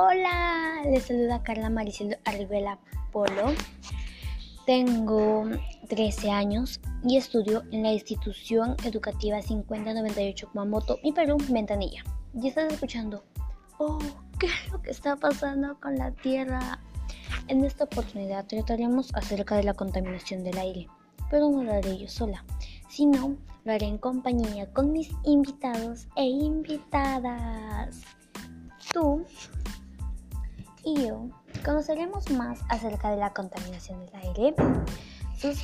Hola, les saluda Carla Maricel Arribela Polo. Tengo 13 años y estudio en la institución educativa 5098 Kumamoto, mi Perú, Ventanilla. Y estás escuchando, oh, ¿qué es lo que está pasando con la Tierra? En esta oportunidad trataremos acerca de la contaminación del aire, pero no lo haré yo sola, sino lo haré en compañía con mis invitados e invitadas. Tú yo conoceremos más acerca de la contaminación del aire, sus,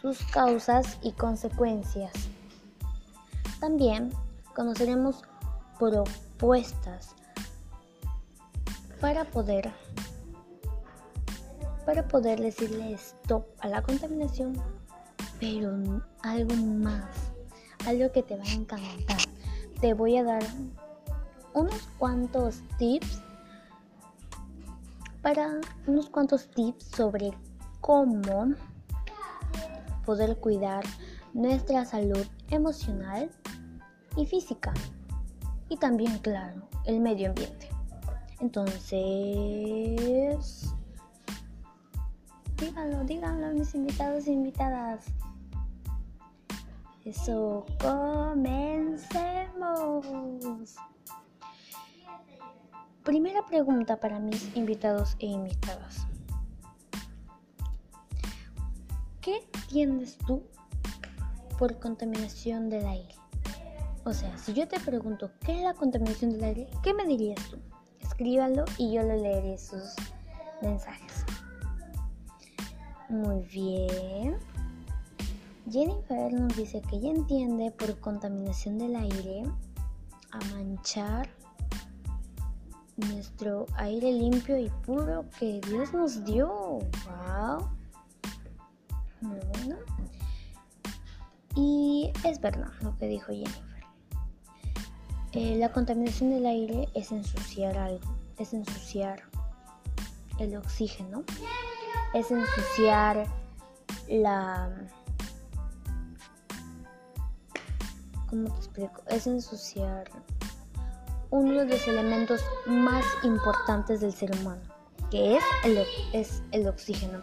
sus causas y consecuencias. También conoceremos propuestas para poder para poder decirle stop a la contaminación, pero algo más, algo que te va a encantar. Te voy a dar unos cuantos tips para unos cuantos tips sobre cómo poder cuidar nuestra salud emocional y física. Y también, claro, el medio ambiente. Entonces, díganlo, díganlo mis invitados e invitadas. Eso, comencemos. Primera pregunta para mis invitados e invitadas. ¿Qué entiendes tú por contaminación del aire? O sea, si yo te pregunto qué es la contaminación del aire, ¿qué me dirías tú? Escríbalo y yo le leeré sus mensajes. Muy bien. Jennifer nos dice que ella entiende por contaminación del aire a manchar nuestro aire limpio y puro que Dios nos dio. ¡Wow! Muy bueno. Y es verdad lo que dijo Jennifer. Eh, la contaminación del aire es ensuciar algo, es ensuciar el oxígeno, es ensuciar la... ¿Cómo te explico? Es ensuciar uno de los elementos más importantes del ser humano, que es el, es el oxígeno.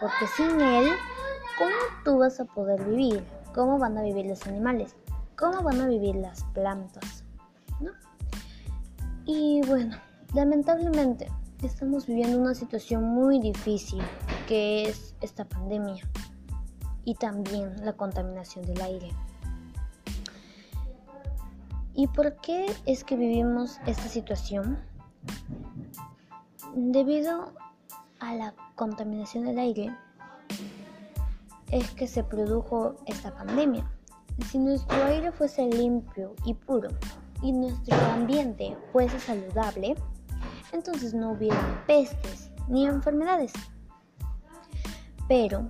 Porque sin él, ¿cómo tú vas a poder vivir? ¿Cómo van a vivir los animales? ¿Cómo van a vivir las plantas? Y bueno, lamentablemente estamos viviendo una situación muy difícil, que es esta pandemia y también la contaminación del aire. ¿Y por qué es que vivimos esta situación? Debido a la contaminación del aire es que se produjo esta pandemia. Si nuestro aire fuese limpio y puro y nuestro ambiente fuese saludable, entonces no hubiera pestes ni enfermedades. Pero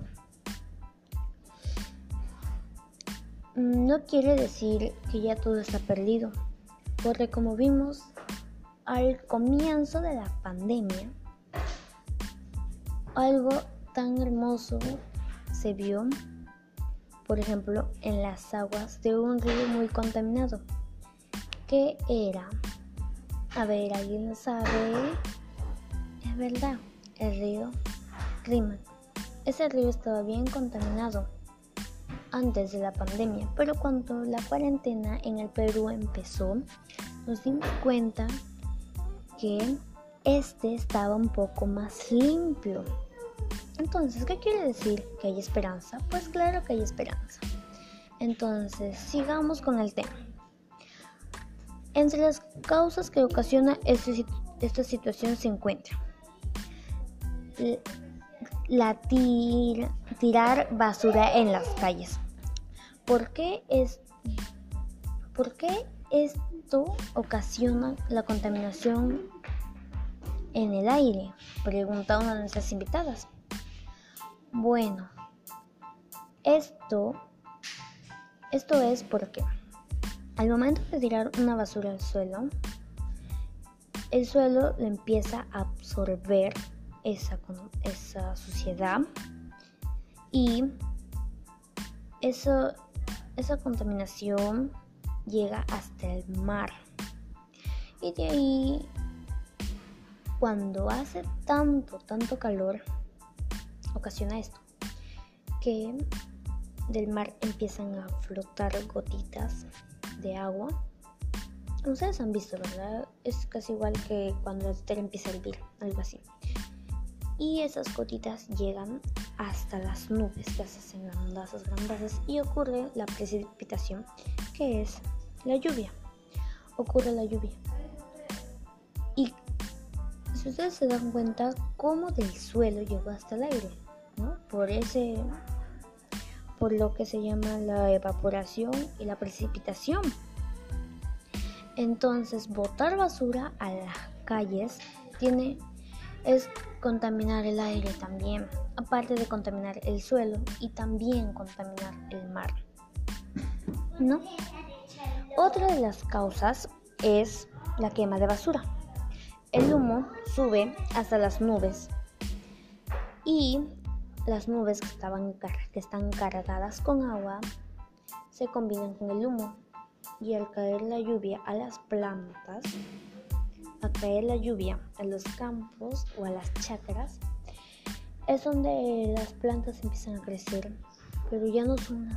no quiere decir que ya todo está perdido, porque como vimos al comienzo de la pandemia, algo tan hermoso se vio, por ejemplo, en las aguas de un río muy contaminado. ¿Qué era? A ver, ¿alguien sabe? Es verdad, el río Rima. Ese río estaba bien contaminado antes de la pandemia, pero cuando la cuarentena en el Perú empezó, nos dimos cuenta que este estaba un poco más limpio. Entonces, ¿qué quiere decir? ¿Que hay esperanza? Pues claro que hay esperanza. Entonces, sigamos con el tema. Entre las causas que ocasiona este esta situación se encuentra la tirar basura en las calles. ¿Por qué, es, ¿Por qué esto ocasiona la contaminación en el aire? Pregunta una de nuestras invitadas. Bueno, esto, esto es porque al momento de tirar una basura al suelo, el suelo lo empieza a absorber esa, esa suciedad y eso, esa contaminación llega hasta el mar y de ahí cuando hace tanto, tanto calor, ocasiona esto, que del mar empiezan a flotar gotitas de agua. Ustedes han visto, ¿verdad? Es casi igual que cuando el tele empieza a hervir, algo así. Y esas gotitas llegan hasta las nubes que hacen grandazas, grandazas y ocurre la precipitación, que es la lluvia. Ocurre la lluvia. Y si ustedes se dan cuenta cómo del suelo llegó hasta el aire, ¿no? Por ese por lo que se llama la evaporación y la precipitación. Entonces, botar basura a las calles tiene es contaminar el aire también, aparte de contaminar el suelo y también contaminar el mar. ¿No? Otra de las causas es la quema de basura. El humo sube hasta las nubes y las nubes que, estaban, que están cargadas con agua se combinan con el humo y al caer la lluvia a las plantas, a caer la lluvia a los campos o a las chacras, es donde las plantas empiezan a crecer, pero ya no son,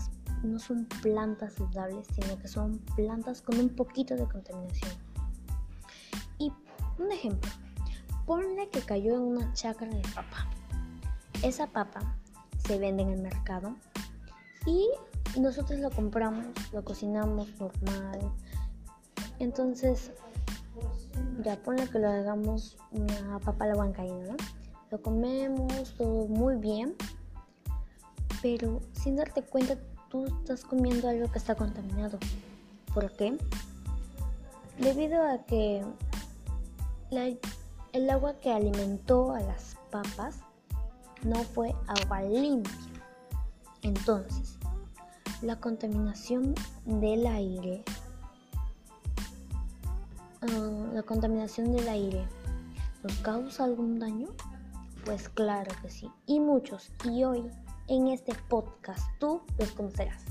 no son plantas saludables, sino que son plantas con un poquito de contaminación. Un ejemplo, ponle que cayó en una chacra de papa. Esa papa se vende en el mercado y nosotros lo compramos, lo cocinamos normal. Entonces, ya ponle que lo hagamos una papa a la huancaína, ¿no? Lo comemos todo muy bien, pero sin darte cuenta tú estás comiendo algo que está contaminado. ¿Por qué? Debido a que el agua que alimentó a las papas no fue agua limpia. Entonces, la contaminación del aire, ah, la contaminación del aire, ¿nos causa algún daño? Pues claro que sí, y muchos. Y hoy, en este podcast, tú los conocerás.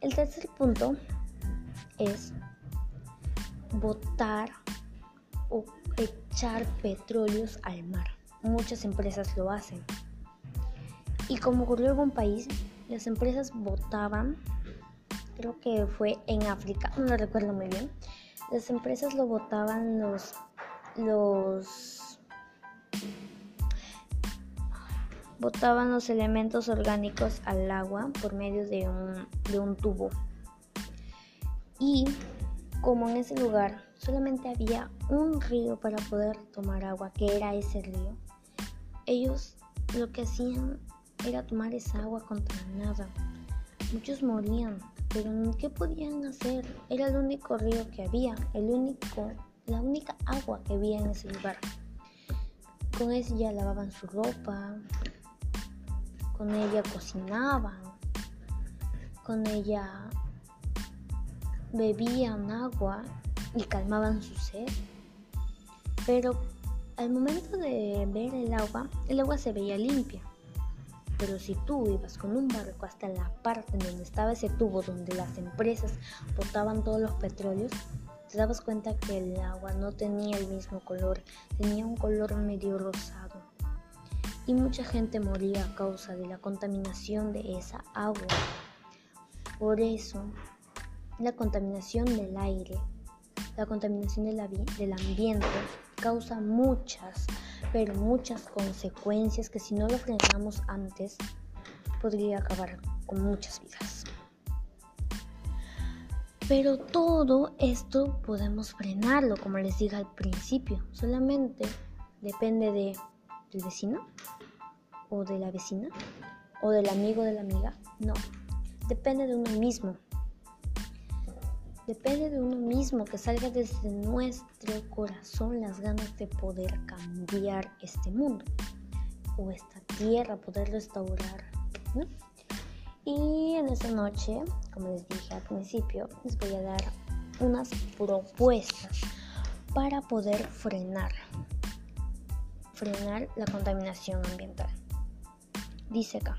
El tercer punto es votar o echar petróleos al mar. Muchas empresas lo hacen. Y como ocurrió en un país, las empresas votaban, creo que fue en África, no recuerdo muy bien, las empresas lo votaban los, los, botaban los elementos orgánicos al agua por medio de un, de un tubo. Y como en ese lugar solamente había un río para poder tomar agua, que era ese río, ellos lo que hacían era tomar esa agua contaminada. Muchos morían, pero ¿qué podían hacer? Era el único río que había, el único, la única agua que había en ese lugar. Con ella lavaban su ropa, con ella cocinaban, con ella bebían agua y calmaban su sed. Pero al momento de ver el agua, el agua se veía limpia. Pero si tú ibas con un barco hasta la parte donde estaba ese tubo donde las empresas botaban todos los petróleos, te dabas cuenta que el agua no tenía el mismo color, tenía un color medio rosado. Y mucha gente moría a causa de la contaminación de esa agua. Por eso la contaminación del aire, la contaminación del, ambiente causa muchas, pero muchas consecuencias que si no lo frenamos antes podría acabar con muchas vidas. Pero todo esto podemos frenarlo, como les dije al principio. Solamente depende de, del vecino o de la vecina o del amigo de la amiga. No, depende de uno mismo. Depende de uno mismo que salga desde nuestro corazón las ganas de poder cambiar este mundo o esta tierra, poder restaurar. Y en esta noche, como les dije al principio, les voy a dar unas propuestas para poder frenar, frenar la contaminación ambiental. Dice acá,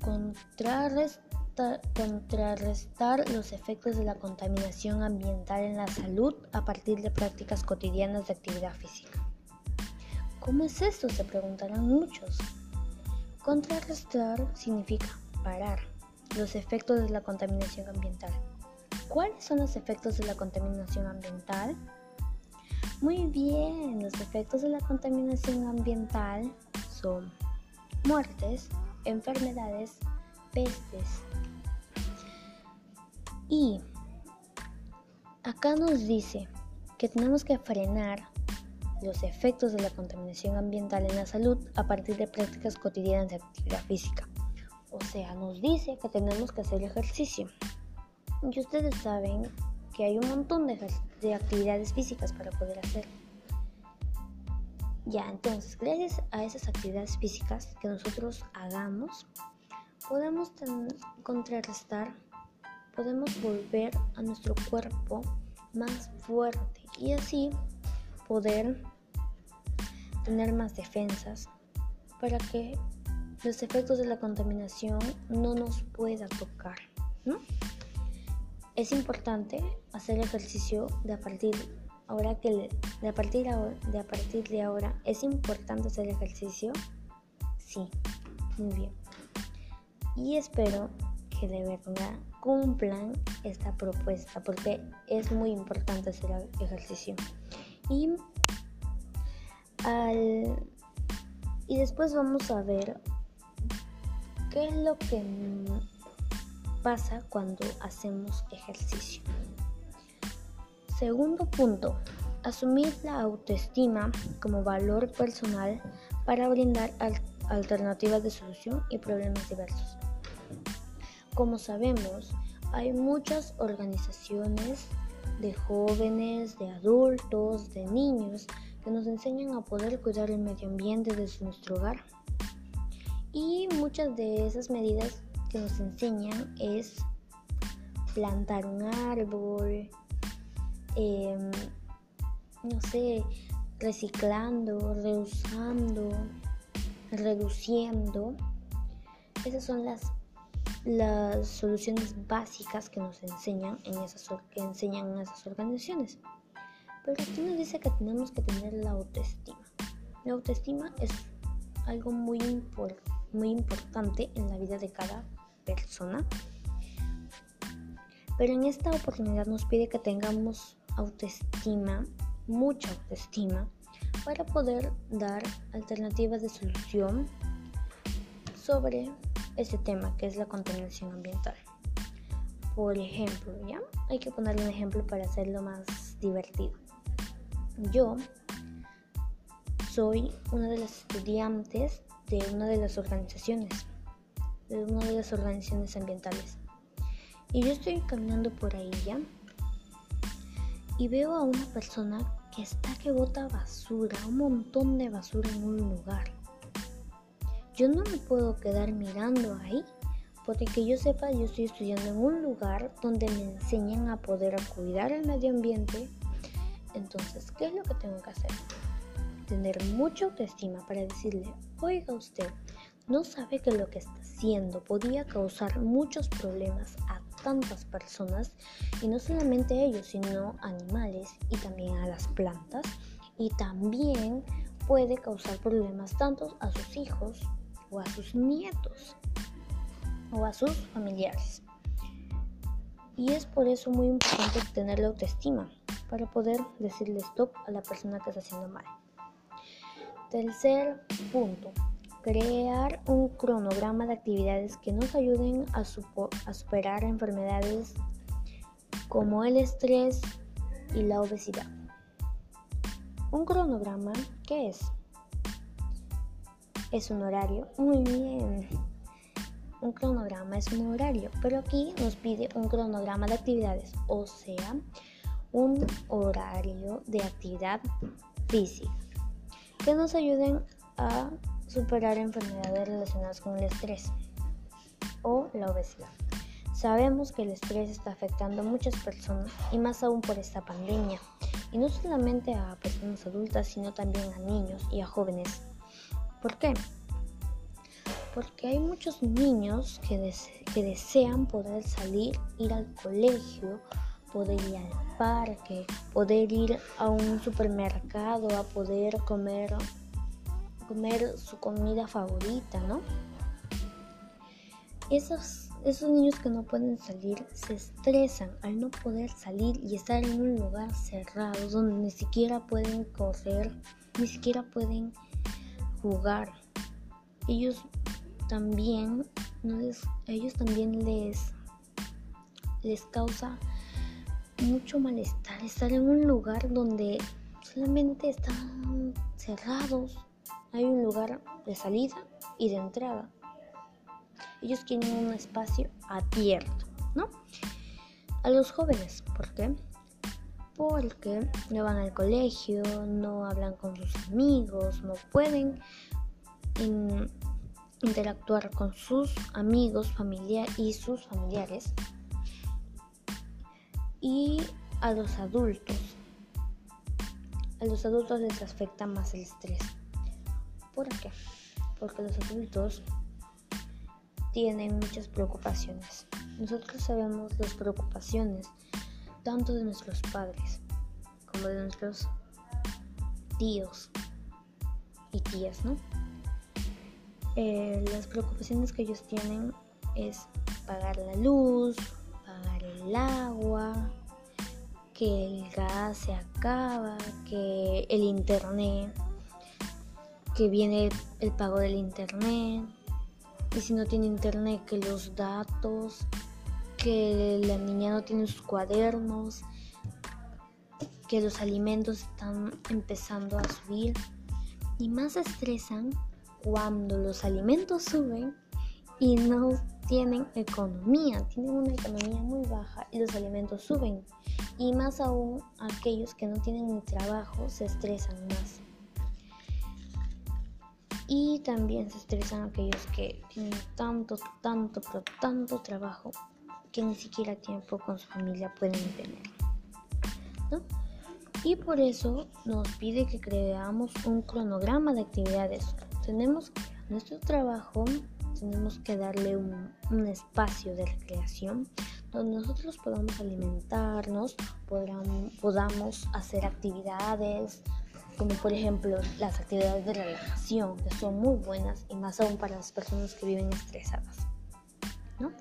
contrarrestar contrarrestar los efectos de la contaminación ambiental en la salud a partir de prácticas cotidianas de actividad física. ¿Cómo es esto? Se preguntarán muchos. Contrarrestar significa parar los efectos de la contaminación ambiental. ¿Cuáles son los efectos de la contaminación ambiental? Muy bien, los efectos de la contaminación ambiental son muertes, enfermedades, pestes. Y acá nos dice que tenemos que frenar los efectos de la contaminación ambiental en la salud a partir de prácticas cotidianas de actividad física. O sea, nos dice que tenemos que hacer ejercicio. Y ustedes saben que hay un montón de, de actividades físicas para poder hacer. Ya, entonces, gracias a esas actividades físicas que nosotros hagamos, podemos contrarrestar, podemos volver a nuestro cuerpo más fuerte y así poder tener más defensas para que los efectos de la contaminación no nos pueda tocar, ¿no? Es importante hacer ejercicio de a partir ahora que de a partir de a partir de ahora es importante hacer ejercicio. Sí, muy bien. Y espero que de verdad cumplan esta propuesta porque es muy importante hacer ejercicio. Y al y después vamos a ver qué es lo que pasa cuando hacemos ejercicio. Segundo punto, asumir la autoestima como valor personal para brindar alternativas de solución y problemas diversos. Como sabemos, hay muchas organizaciones de jóvenes, de adultos, de niños que nos enseñan a poder cuidar el medio ambiente desde nuestro hogar. Y muchas de esas medidas que nos enseñan es plantar un árbol, em, no sé, reciclando, reusando, reduciendo. Esas son las, las soluciones básicas que nos enseñan en esas, que enseñan en esas organizaciones. Pero aquí nos dice que tenemos que tener la autoestima. La autoestima es algo muy, muy importante en la vida de cada persona. Pero en esta oportunidad nos pide que tengamos autoestima, mucha autoestima, para poder dar alternativas de solución sobre este tema que es la contaminación ambiental. Por ejemplo, ¿ya? Hay que ponerle un ejemplo para hacerlo más divertido. Yo soy una de las estudiantes de una de las organizaciones de una de las organizaciones ambientales. Y yo estoy caminando por ahí ya y veo a una persona que está que bota basura, un montón de basura en un lugar. Yo no me puedo quedar mirando ahí, porque que yo sepa, yo estoy estudiando en un lugar donde me enseñan a poder cuidar el medio ambiente. Entonces, ¿qué es lo que tengo que hacer? Tener mucha autoestima para decirle, oiga usted, no sabe que lo que está haciendo podía causar muchos problemas a tantas personas y no solamente a ellos, sino a animales y también a las plantas y también puede causar problemas tanto a sus hijos o a sus nietos o a sus familiares. Y es por eso muy importante tener la autoestima para poder decirle stop a la persona que está haciendo mal. Tercer punto, crear un cronograma de actividades que nos ayuden a, superar enfermedades como el estrés y la obesidad. Un cronograma, ¿qué es? Es un horario. Muy bien. Un cronograma es un horario, pero aquí nos pide un cronograma de actividades, o sea, un horario de actividad física que nos ayuden a superar enfermedades relacionadas con el estrés o la obesidad. Sabemos que el estrés está afectando a muchas personas y más aún por esta pandemia. Y no solamente a personas adultas, sino también a niños y a jóvenes. ¿Por qué? Porque hay muchos niños que, desean poder salir, ir al colegio, poder ir al parque, poder ir a un supermercado, a poder comer, su comida favorita, ¿no? Esos niños que no pueden salir se estresan al no poder salir y estar en un lugar cerrado donde ni siquiera pueden correr, ni siquiera pueden jugar. Ellos también, no les, ellos también les, les causa mucho malestar estar en un lugar donde solamente están cerrados. Hay un lugar de salida y de entrada. Ellos quieren un espacio abierto, ¿no? A los jóvenes, ¿por qué? Porque no van al colegio, no hablan con sus amigos, no pueden interactuar con sus amigos familiares y sus familiares. Y a los adultos. A los adultos les afecta más el estrés. ¿Por qué? Porque los adultos tienen muchas preocupaciones. Nosotros sabemos las preocupaciones tanto de nuestros padres como de nuestros tíos y tías, ¿no? Eh, las preocupaciones que ellos tienen es pagar la luz, pagar el agua, que el gas se acaba, que el internet, que viene el pago del internet, y si no tiene internet, que los datos, que la niña no tiene sus cuadernos, que los alimentos están empezando a subir. Y más estresan cuando los alimentos suben y no tienen economía, tienen una economía muy baja y los alimentos suben. Y más aún aquellos que no tienen ni trabajo se estresan más. Y también se estresan aquellos que tienen tanto, tanto, pero tanto trabajo que ni siquiera tiempo con su familia pueden tener. Y por eso nos pide que creamos un cronograma de actividades. Tenemos nuestro trabajo, tenemos que darle un, un espacio de recreación donde nosotros podamos alimentarnos, podamos, podamos hacer actividades, como por ejemplo las actividades de relajación, que son muy buenas y más aún para las personas que viven estresadas. ¿no?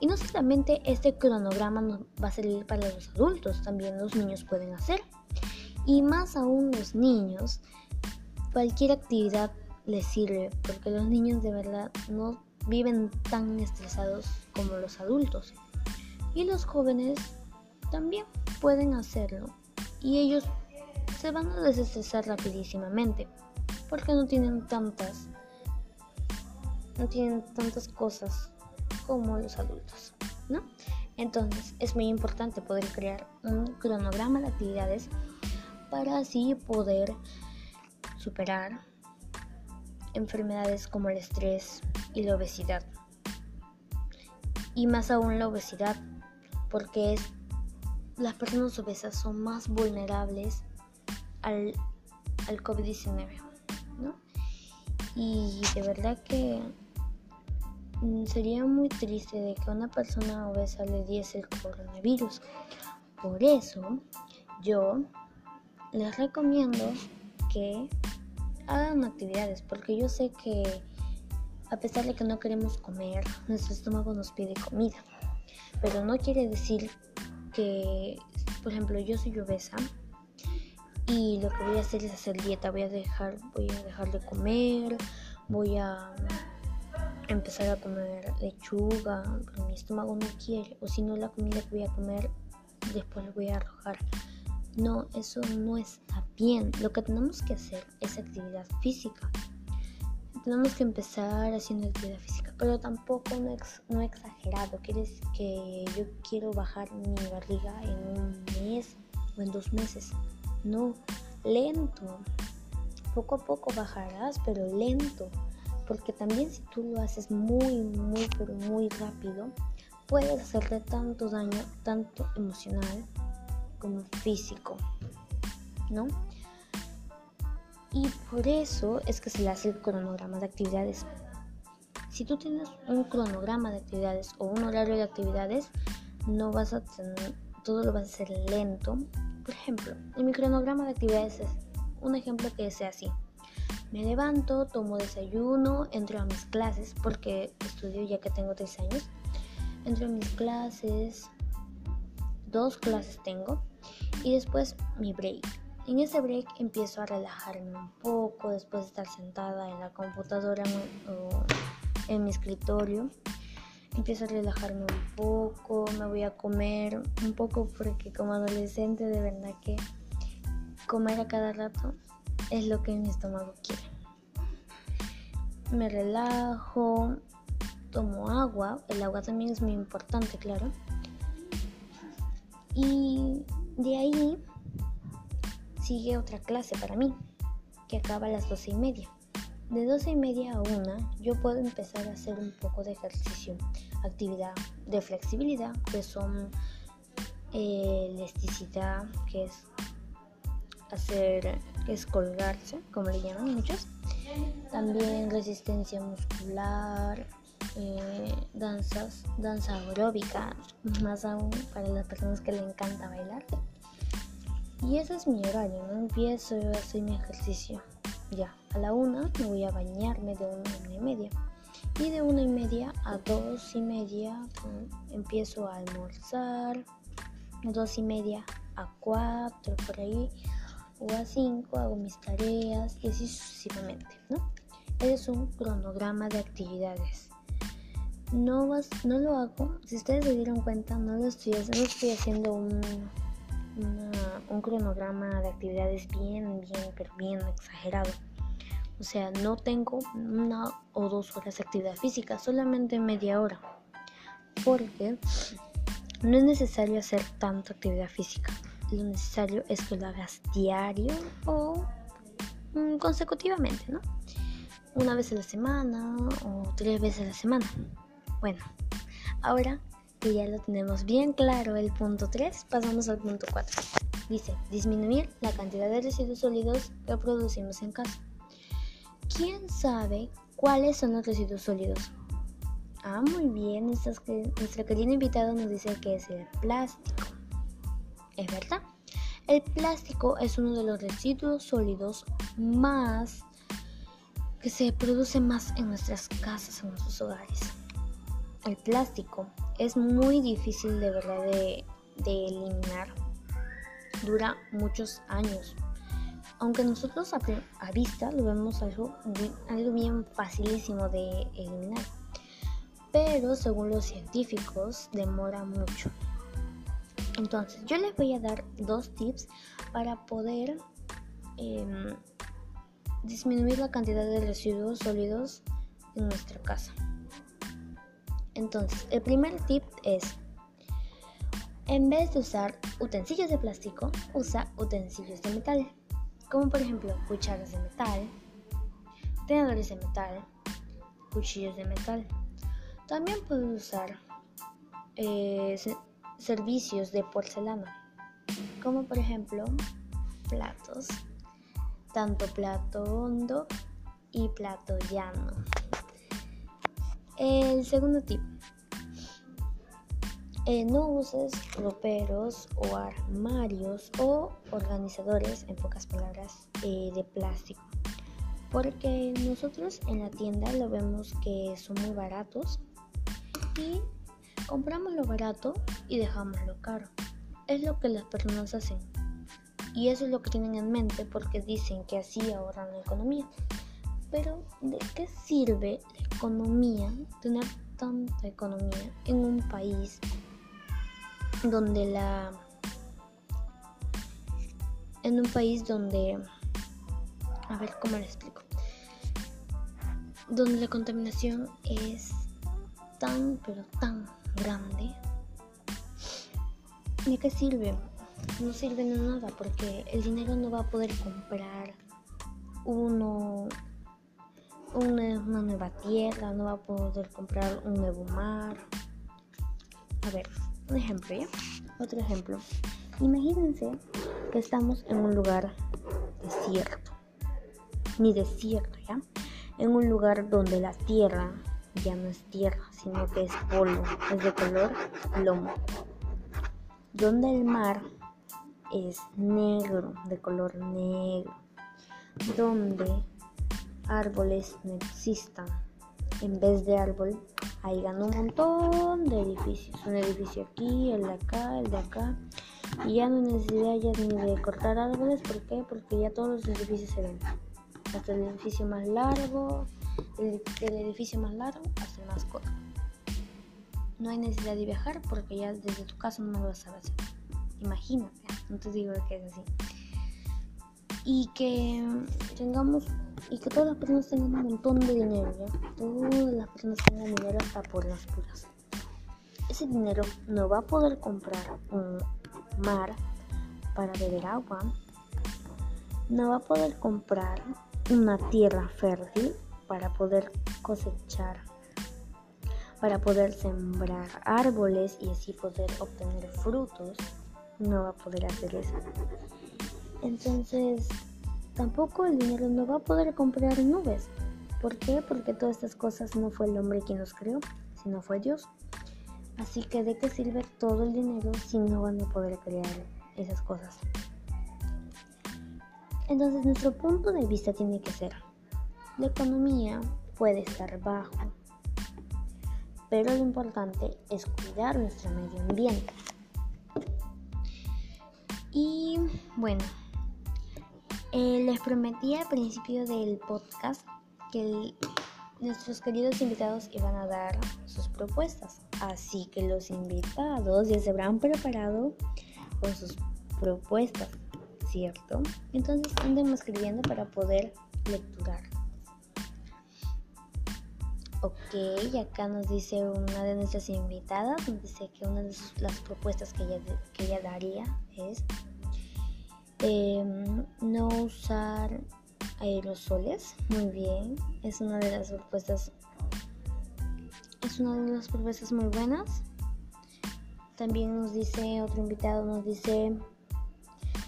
Y no solamente este cronograma nos va a servir para los adultos, también los niños pueden hacer. Y más aún los niños, cualquier actividad les sirve, porque los niños de verdad no viven tan estresados como los adultos. Y los jóvenes también pueden hacerlo. Y ellos se van a desestresar rapidísimamente porque no tienen tantas no tienen tantas cosas como los adultos, ¿no? Entonces es muy importante poder crear un cronograma de actividades para así poder superar enfermedades como el estrés y la obesidad. Y más aún la obesidad, porque las personas obesas son más vulnerables al, al COVID-19, ¿no? Y de verdad que sería muy triste de que una persona obesa le diese el coronavirus. Por eso yo les recomiendo que hagan actividades, porque yo sé que a pesar de que no queremos comer, nuestro estómago nos pide comida. Pero no quiere decir que, por ejemplo, yo soy obesa y lo que voy a hacer es hacer dieta voy a dejar voy a dejar de comer voy a empezar a comer lechuga pero mi estómago no quiere o si no la comida que voy a comer después lo voy a arrojar. No eso no está bien. Lo que tenemos que hacer es actividad física. Tenemos que empezar haciendo actividad física pero tampoco no exagerado. Quieres que yo quiero bajar mi barriga en un mes o en dos meses. No, lento. Poco a poco bajarás, pero lento. Porque también si tú lo haces muy, muy, pero muy rápido, puedes hacerte tanto daño, tanto emocional como físico. ¿No? Y por eso es que se le hace el cronograma de actividades. si tú tienes un cronograma de actividades o un horario de actividades, no vas a tener, todo lo vas a hacer lento. Por ejemplo, en mi cronograma de actividades es un ejemplo que sea así. Me levanto, tomo desayuno, entro a mis clases porque estudio ya que tengo tres años. Entro a mis clases, dos clases tengo y después mi break. En ese break empiezo a relajarme un poco después de estar sentada en la computadora o en mi escritorio. Empiezo a relajarme un poco, me voy a comer un poco porque como adolescente de verdad que comer a cada rato es lo que mi estómago quiere. Me relajo, tomo agua, el agua también es muy importante, claro. Y de ahí sigue otra clase para mí, que acaba a las doce y media. De doce y media a una yo puedo empezar a hacer un poco de ejercicio, actividad de flexibilidad, que son eh, elasticidad, que es hacer es colgarse, como le llaman muchos. También resistencia muscular, eh, danzas, danza aeróbica, más aún para las personas que le encanta bailar. Y ese es mi horario. Empiezo a hacer mi ejercicio. Ya, a la una me voy a bañarme de una una y media. Y de una y media a dos y media empiezo a almorzar. Dos y media a cuatro por ahí o a 5 hago mis tareas y así sucesivamente, ¿no? Es un cronograma de actividades. No, vas, no lo hago, si ustedes se dieron cuenta, no lo estoy, no estoy haciendo un, un cronograma de actividades bien, bien, pero bien exagerado. O sea, no tengo una o dos horas de actividad física, solamente media hora. Porque no es necesario hacer tanta actividad física lo necesario es que lo hagas diario o mm, consecutivamente, ¿no? Una vez a la semana o tres veces a la semana. Bueno, ahora que ya lo tenemos bien claro el punto 3, pasamos al punto 4. Dice, disminuir la cantidad de residuos sólidos que producimos en casa. ¿Quién sabe cuáles son los residuos sólidos? Ah, muy bien, nuestra querida invitada nos dice que es el plástico. ¿Es verdad? El plástico es uno de los residuos sólidos más que se produce más en nuestras casas, en nuestros hogares. El plástico es muy difícil de verdad de, eliminar. Dura muchos años. Aunque nosotros a, a vista lo vemos algo, algo bien facilísimo de eliminar. Pero según los científicos demora mucho. Entonces, yo les voy a dar dos tips para poder em, disminuir la cantidad de residuos sólidos en nuestra casa. Entonces, el primer tip es, en vez de usar utensilios de plástico, usa utensilios de metal, como por ejemplo cucharas de metal, tenedores de metal, cuchillos de metal. También puedes usar eh, servicios de porcelana, como por ejemplo platos, tanto plato hondo y plato llano. El segundo tip, eh, no uses roperos o armarios o organizadores, en pocas palabras, eh, de plástico. Porque nosotros en la tienda lo vemos que son muy baratos y Compramos lo barato y dejamos lo caro. Es lo que las personas hacen. Y eso es lo que tienen en mente porque dicen que así ahorran la economía. Pero ¿de qué sirve la economía, tener tanta economía en un país donde la... En un país donde... A ver cómo le explico. Donde la contaminación es tan, pero tan grande, ¿de qué sirve? No sirve de nada porque el dinero no va a poder comprar uno, una, nueva tierra, no va a poder comprar un nuevo mar. A ver, un ejemplo, ¿ya? Otro ejemplo. Imagínense que estamos en un lugar desierto, ni desierto, ¿ya? En un lugar donde la tierra ya no es tierra, sino que es polvo, es de color lomo. Donde el mar es negro, de color negro. Donde árboles no existan. En vez de árbol, hay un montón de edificios. Un edificio aquí, el de acá, el de acá. Y ya no hay ya ni de cortar árboles. ¿Por qué? Porque ya todos los edificios se ven. Hasta el edificio más largo, el, edificio más largo hasta el más corto. No hay necesidad de viajar porque ya desde tu casa no lo vas a ver. Imagínate, no te digo que es así. Y que tengamos y que todas las personas tengan un montón de dinero, ¿ya? Todas las personas tengan dinero hasta por las puras. Ese dinero no va a poder comprar un mar para beber agua, no va a poder comprar una tierra fértil para poder cosechar, para poder sembrar árboles y así poder obtener frutos, no va a poder hacer eso. Entonces, tampoco el dinero no va a poder comprar nubes. ¿Por qué? Porque todas estas cosas no fue el hombre quien los creó, sino fue Dios. Así que de qué sirve todo el dinero si no van a poder crear esas cosas. Entonces nuestro punto de vista tiene que ser, la economía puede estar bajo, pero lo importante es cuidar nuestro medio ambiente. Y bueno, eh, les prometí al principio del podcast que nuestros queridos invitados iban a dar sus propuestas. Así que los invitados ya se habrán preparado con sus propuestas, ¿cierto? Entonces anden escribiendo para poder lecturar. Ok, acá nos dice una de nuestras invitadas, nos dice que una de las propuestas que ella, que ella daría es em, no usar aerosoles. Muy bien, es una de las propuestas, es una de las propuestas muy buenas. También nos dice, otro invitado nos dice,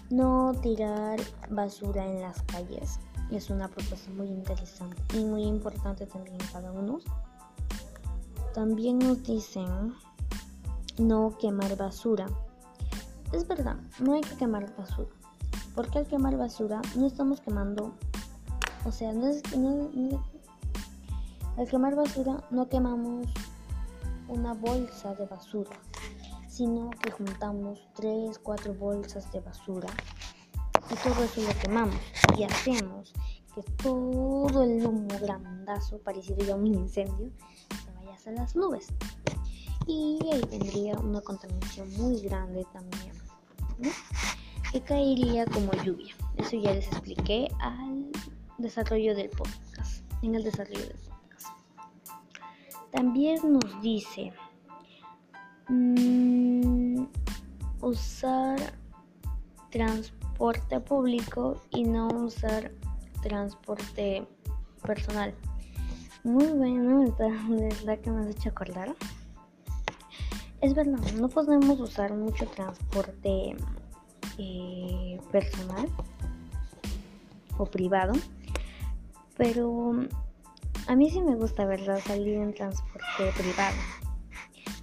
no tirar basura en las calles es una propuesta muy interesante y muy importante también para uno. También nos dicen no quemar basura. Es verdad, no hay que quemar basura. Porque al quemar basura no estamos quemando, o sea, no es, al quemar basura no quemamos una bolsa de basura, sino que juntamos 3, 4 bolsas de basura y todo eso lo quemamos y hacemos que todo el humo grandazo, parecido ya un incendio, se vaya hacia las nubes. Y ahí tendría una contaminación muy grande también, que caería como lluvia. Eso ya les expliqué al desarrollo del podcast, en el desarrollo del podcast. También nos dice mmm, usar transporte transporte público y no usar transporte personal. Muy bueno, es la que me has hecho acordar. Es verdad, no podemos usar mucho transporte eh, personal o privado, pero a mí sí me gusta, ¿verdad? Salir en transporte privado.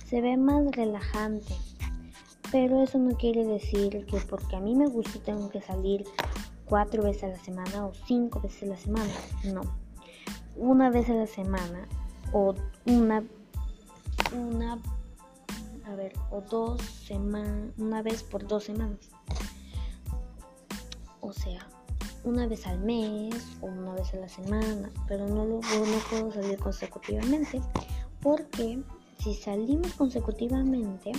Se ve más relajante pero eso no quiere decir que porque a mí me gusta tengo que salir cuatro veces a la semana o cinco veces a la semana. No. Una vez a la semana o una, una, a ver, o dos semanas, una vez por dos semanas. O sea, una vez al mes o una vez a la semana, pero no, lo, no puedo salir consecutivamente porque si salimos consecutivamente,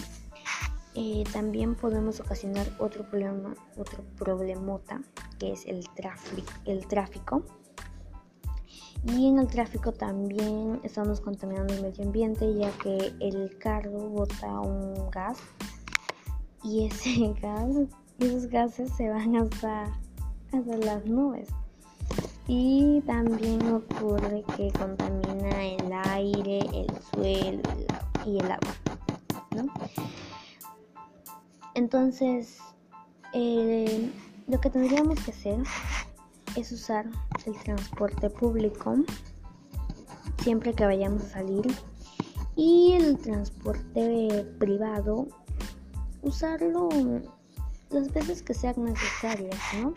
eh, también podemos ocasionar otro problema, otro problemota, que es el tráfico, el tráfico. Y en el tráfico también estamos contaminando el medio ambiente, ya que el carro bota un gas y ese gas, esos gases se van hasta, hasta las nubes. Y también ocurre que contamina el aire, el suelo y el agua. ¿no? Entonces, eh, lo que tendríamos que hacer es usar el transporte público siempre que vayamos a salir. Y el transporte privado, usarlo las veces que sean necesarias, ¿no?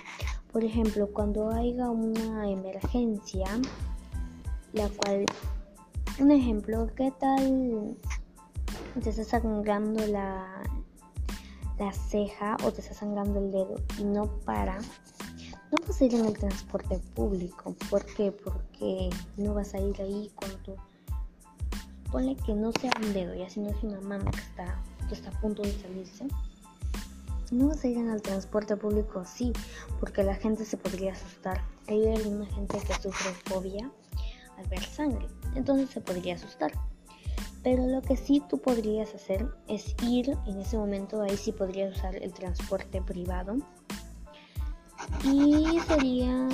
Por ejemplo, cuando haya una emergencia, la cual, un ejemplo, ¿qué tal te está sangrando la, la ceja o te está sangrando el dedo y no para? No vas a ir en el transporte público. ¿Por qué? Porque no vas a ir ahí con tu... Ponle que no sea un dedo, ya si no es una mano que está, que está a punto de salirse no vas a ir en el transporte público, sí, porque la gente se podría asustar. Hay alguna gente que sufre fobia al ver sangre, entonces se podría asustar. Pero lo que sí tú podrías hacer es ir en ese momento, ahí sí podrías usar el transporte privado. Y sería,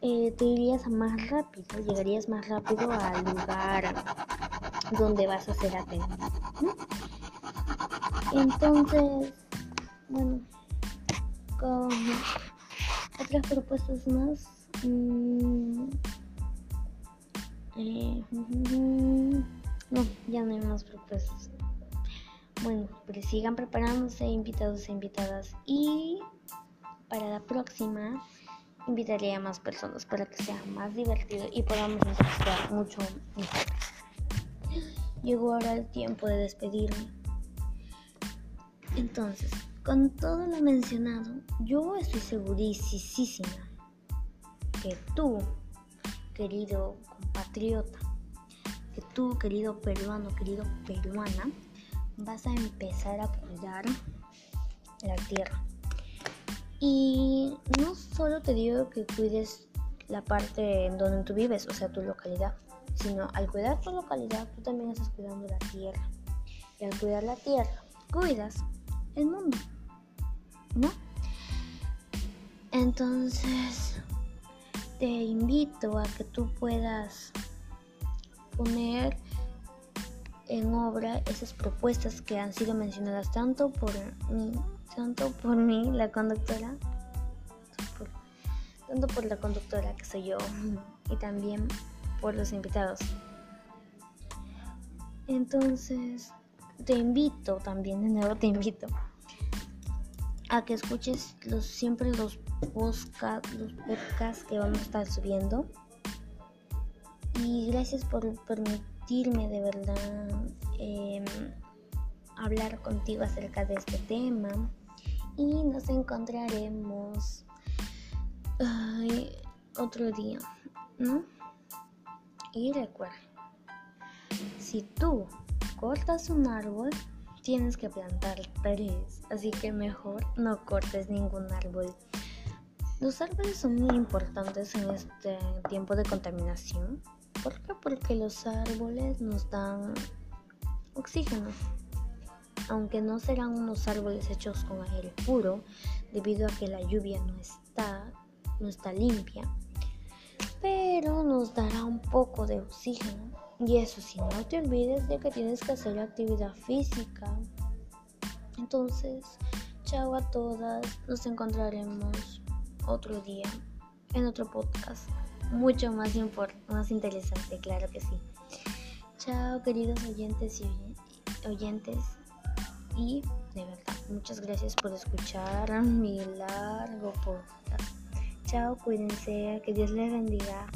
eh, te irías más rápido, llegarías más rápido al lugar donde vas a ser atendido. Entonces, bueno, con otras propuestas más. Mm, eh, no, ya no hay más propuestas. Bueno, pero sigan preparándose, invitados e invitadas. Y para la próxima invitaré a más personas para que sea más divertido y podamos interactuar mucho mejor. Llegó ahora el tiempo de despedirme. Entonces, con todo lo mencionado, yo estoy segurísima que tú, querido compatriota, que tú, querido peruano, querido peruana, vas a empezar a cuidar la tierra. Y no solo te digo que cuides la parte en donde tú vives, o sea, tu localidad, sino al cuidar tu localidad, tú también estás cuidando la tierra. Y al cuidar la tierra, cuidas el mundo. ¿no? Entonces, te invito a que tú puedas poner en obra esas propuestas que han sido mencionadas tanto por mí, tanto por mí, la conductora, tanto por la conductora que soy yo y también por los invitados. Entonces, te invito también, de nuevo te invito a que escuches los, siempre los, podcasts, los podcasts que vamos a estar subiendo. Y gracias por permitirme de verdad em, hablar contigo acerca de este tema. Y nos encontraremos otro día, ¿no? Y recuerda, si tú cortas un árbol, tienes que plantar tres, así que mejor no cortes ningún árbol. Los árboles son muy importantes en este tiempo de contaminación. ¿Por qué? Porque los árboles nos dan oxígeno. Aunque no serán unos árboles hechos con aire puro, debido a que la lluvia no está, no está limpia, pero nos dará un poco de oxígeno y eso sí, no te olvides de que tienes que hacer actividad física. Entonces, chao a todas. Nos encontraremos otro día en otro podcast. Mucho más, más interesante, claro que sí. Chao, queridos oyentes y oyentes. Y de verdad, muchas gracias por escuchar mi largo podcast. Chao, cuídense, que Dios les bendiga.